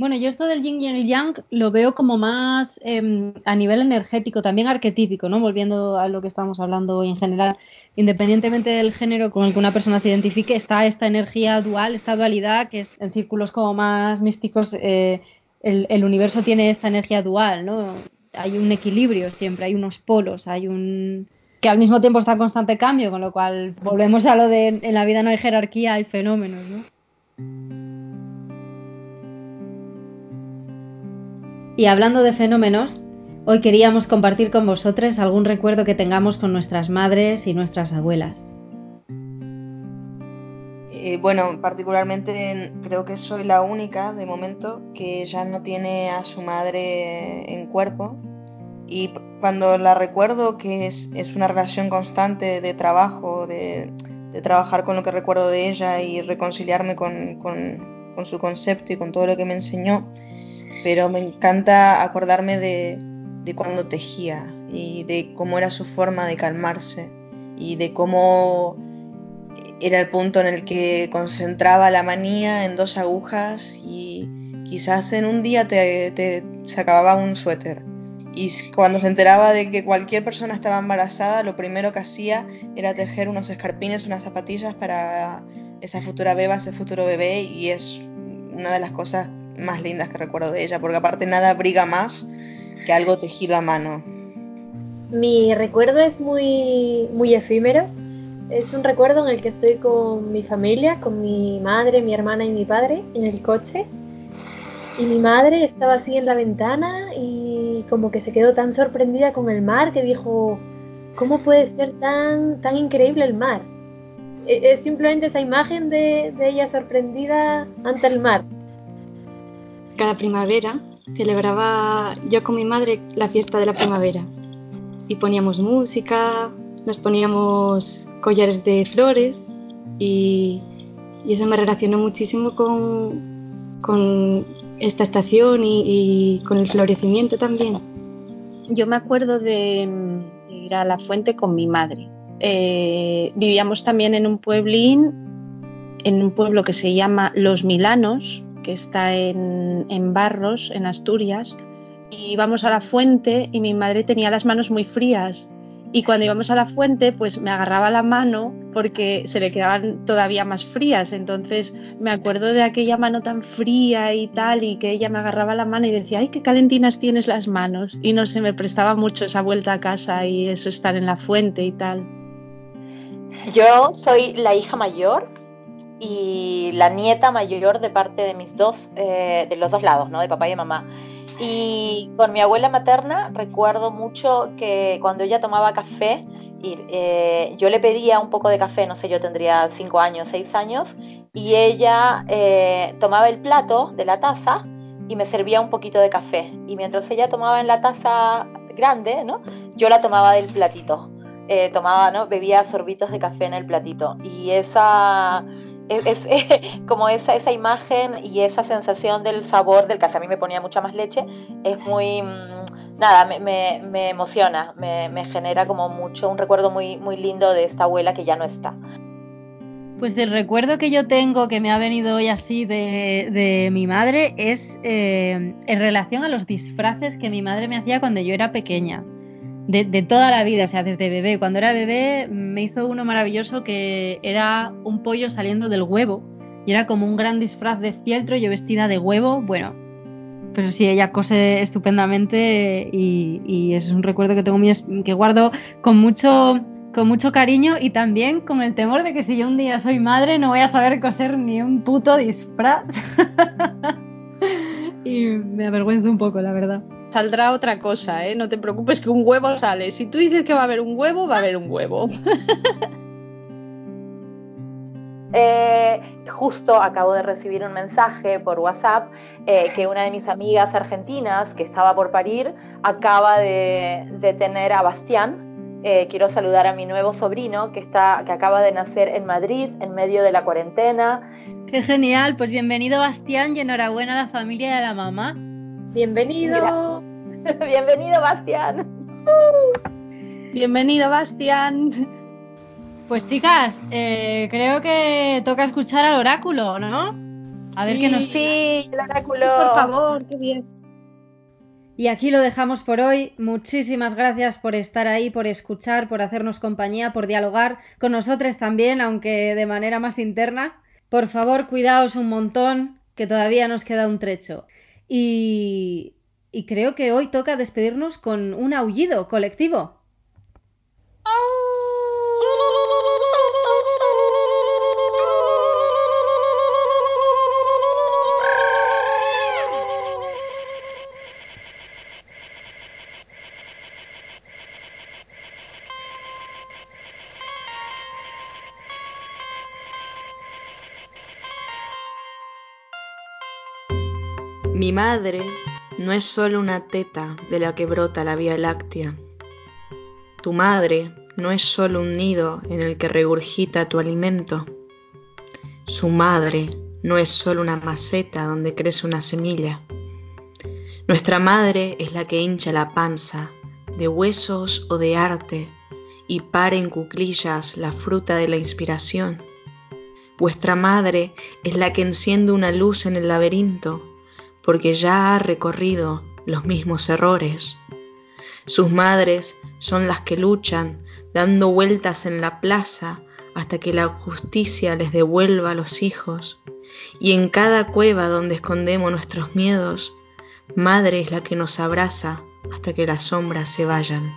Bueno, yo esto del yin y el yang lo veo como más em, a nivel energético, también arquetípico, ¿no? Volviendo a lo que estamos hablando hoy en general, independientemente del género con el que una persona se identifique, está esta energía dual, esta dualidad, que es en círculos como más místicos, eh, el, el, universo tiene esta energía dual, ¿no? Hay un equilibrio siempre, hay unos polos, hay un que al mismo tiempo está en constante cambio, con lo cual volvemos a lo de en la vida no hay jerarquía, hay fenómenos, ¿no? Y hablando de fenómenos, hoy queríamos compartir con vosotros algún recuerdo que tengamos con nuestras madres y nuestras abuelas. Eh, bueno, particularmente creo que soy la única de momento que ya no tiene a su madre en cuerpo y cuando la recuerdo, que es, una relación constante de trabajo, de, trabajar con lo que recuerdo de ella y reconciliarme con, su concepto y con todo lo que me enseñó, pero me encanta acordarme de, de cuando tejía y de cómo era su forma de calmarse y de cómo era el punto en el que concentraba la manía en dos agujas y quizás en un día te, te se acababa un suéter. Y cuando se enteraba de que cualquier persona estaba embarazada, lo primero que hacía era tejer unos escarpines, unas zapatillas para esa futura beba, ese futuro bebé, y es una de las cosas más lindas que recuerdo de ella, porque aparte nada abriga más que algo tejido a mano. Mi recuerdo es muy, muy efímero. Es un recuerdo en el que estoy con mi familia, con mi madre, mi hermana y mi padre en el coche. Y mi madre estaba así en la ventana y como que se quedó tan sorprendida con el mar que dijo, ¿cómo puede ser tan, tan increíble el mar? E, es simplemente esa imagen de, ella sorprendida ante el mar. Cada primavera celebraba yo con mi madre la fiesta de la primavera y poníamos música, nos poníamos collares de flores y, eso me relacionó muchísimo con, con esta estación y, con el florecimiento también. Yo me acuerdo de, ir a la fuente con mi madre. Eh, vivíamos también en un pueblín, en un pueblo que se llama Los Milanos, que está en, en Barros, en Asturias. Y íbamos a la fuente y mi madre tenía las manos muy frías y cuando íbamos a la fuente, pues me agarraba la mano porque se le quedaban todavía más frías. Entonces me acuerdo de aquella mano tan fría y tal, y que ella me agarraba la mano y decía, ay, qué calentinas tienes las manos. Y no se me prestaba mucho esa vuelta a casa y eso estar en la fuente y tal. Yo soy la hija mayor y la nieta mayor de parte de mis dos, eh, de los dos lados, ¿no? De papá y de mamá. Y con mi abuela materna recuerdo mucho que cuando ella tomaba café, y, eh, yo le pedía un poco de café, no sé, yo tendría cinco años, seis años, y ella eh, tomaba el plato de la taza y me servía un poquito de café. Y mientras ella tomaba en la taza grande, ¿no? Yo la tomaba del platito. Eh, tomaba, ¿no? Bebía sorbitos de café en el platito. Y esa es, [LAUGHS] como esa, esa imagen y esa sensación del sabor del café, a mí me ponía mucha más leche, es muy, mm, nada, me, me, me emociona, me, me, genera como mucho, un recuerdo muy, muy lindo de esta abuela que ya no está. Pues el recuerdo que yo tengo que me ha venido hoy así de, de mi madre es eh, en relación a los disfraces que mi madre me hacía cuando yo era pequeña de, toda la vida, o sea, desde bebé. Cuando era bebé me hizo uno maravilloso que era un pollo saliendo del huevo y era como un gran disfraz de fieltro, yo vestida de huevo, bueno, pero sí, ella cose estupendamente y, es un recuerdo que tengo que guardo con mucho con mucho cariño y también con el temor de que si yo un día soy madre no voy a saber coser ni un puto disfraz. [LAUGHS] y me avergüenzo un poco, la verdad saldrá otra cosa, ¿eh? No te preocupes que un huevo sale. Si tú dices que va a haber un huevo, va a haber un huevo. [LAUGHS] Eh, justo acabo de recibir un mensaje por WhatsApp eh, que una de mis amigas argentinas que estaba por parir acaba de, tener a Bastián. Eh, quiero saludar a mi nuevo sobrino que, está, que acaba de nacer en Madrid en medio de la cuarentena. Qué genial, pues bienvenido Bastián y enhorabuena a la familia y a la mamá. Bienvenido. [LAUGHS] Bienvenido, Bastián. Bienvenido, Bastián. Pues chicas, eh, creo que toca escuchar al oráculo, ¿no? A ver qué nos Sí, el oráculo. por favor, qué bien. Y aquí lo dejamos por hoy. Muchísimas gracias por estar ahí, por escuchar, por hacernos compañía, por dialogar con nosotros también, aunque de manera más interna. Por favor, cuidaos un montón, que todavía nos queda un trecho. Y, y creo que hoy toca despedirnos con un aullido colectivo. Madre no es solo una teta de la que brota la Vía Láctea. Tu madre no es solo un nido en el que regurgita tu alimento. Su madre no es solo una maceta donde crece una semilla. Nuestra madre es la que hincha la panza de huesos o de arte y para en cuclillas la fruta de la inspiración. Vuestra madre es la que enciende una luz en el laberinto porque ya ha recorrido los mismos errores. Sus madres son las que luchan, dando vueltas en la plaza hasta que la justicia les devuelva a los hijos. Y en cada cueva donde escondemos nuestros miedos, madre es la que nos abraza hasta que las sombras se vayan.